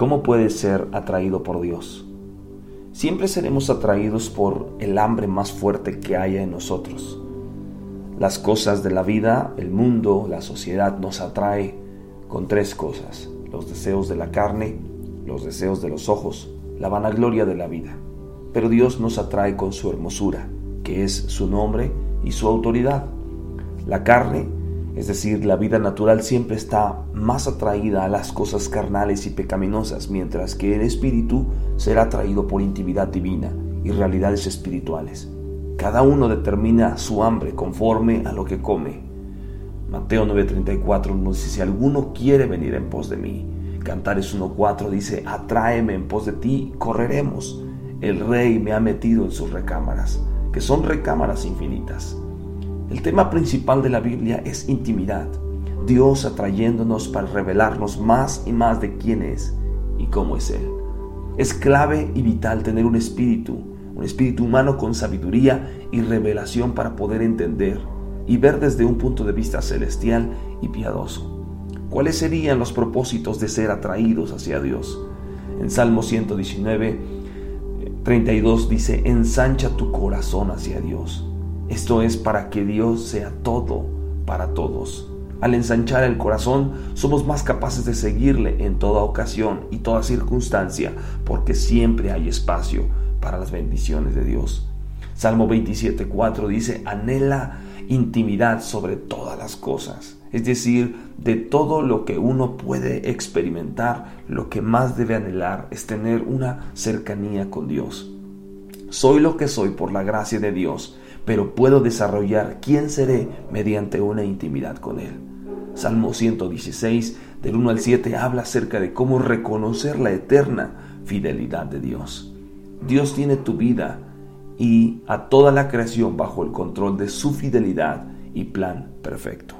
¿Cómo puedes ser atraído por Dios? Siempre seremos atraídos por el hambre más fuerte que haya en nosotros. Las cosas de la vida, el mundo, la sociedad nos atrae con tres cosas. Los deseos de la carne, los deseos de los ojos, la vanagloria de la vida. Pero Dios nos atrae con su hermosura, que es su nombre y su autoridad. La carne es decir, la vida natural siempre está más atraída a las cosas carnales y pecaminosas, mientras que el espíritu será atraído por intimidad divina y realidades espirituales. Cada uno determina su hambre conforme a lo que come. Mateo 9:34 nos dice, si alguno quiere venir en pos de mí. Cantares 1:4 dice, atráeme en pos de ti, correremos. El rey me ha metido en sus recámaras, que son recámaras infinitas. El tema principal de la Biblia es intimidad, Dios atrayéndonos para revelarnos más y más de quién es y cómo es Él. Es clave y vital tener un espíritu, un espíritu humano con sabiduría y revelación para poder entender y ver desde un punto de vista celestial y piadoso. ¿Cuáles serían los propósitos de ser atraídos hacia Dios? En Salmo 119, 32 dice, ensancha tu corazón hacia Dios esto es para que Dios sea todo para todos. Al ensanchar el corazón, somos más capaces de seguirle en toda ocasión y toda circunstancia, porque siempre hay espacio para las bendiciones de Dios. Salmo 27.4 dice, anhela intimidad sobre todas las cosas. Es decir, de todo lo que uno puede experimentar, lo que más debe anhelar es tener una cercanía con Dios. Soy lo que soy por la gracia de Dios pero puedo desarrollar quién seré mediante una intimidad con Él. Salmo 116, del 1 al 7, habla acerca de cómo reconocer la eterna fidelidad de Dios. Dios tiene tu vida y a toda la creación bajo el control de su fidelidad y plan perfecto.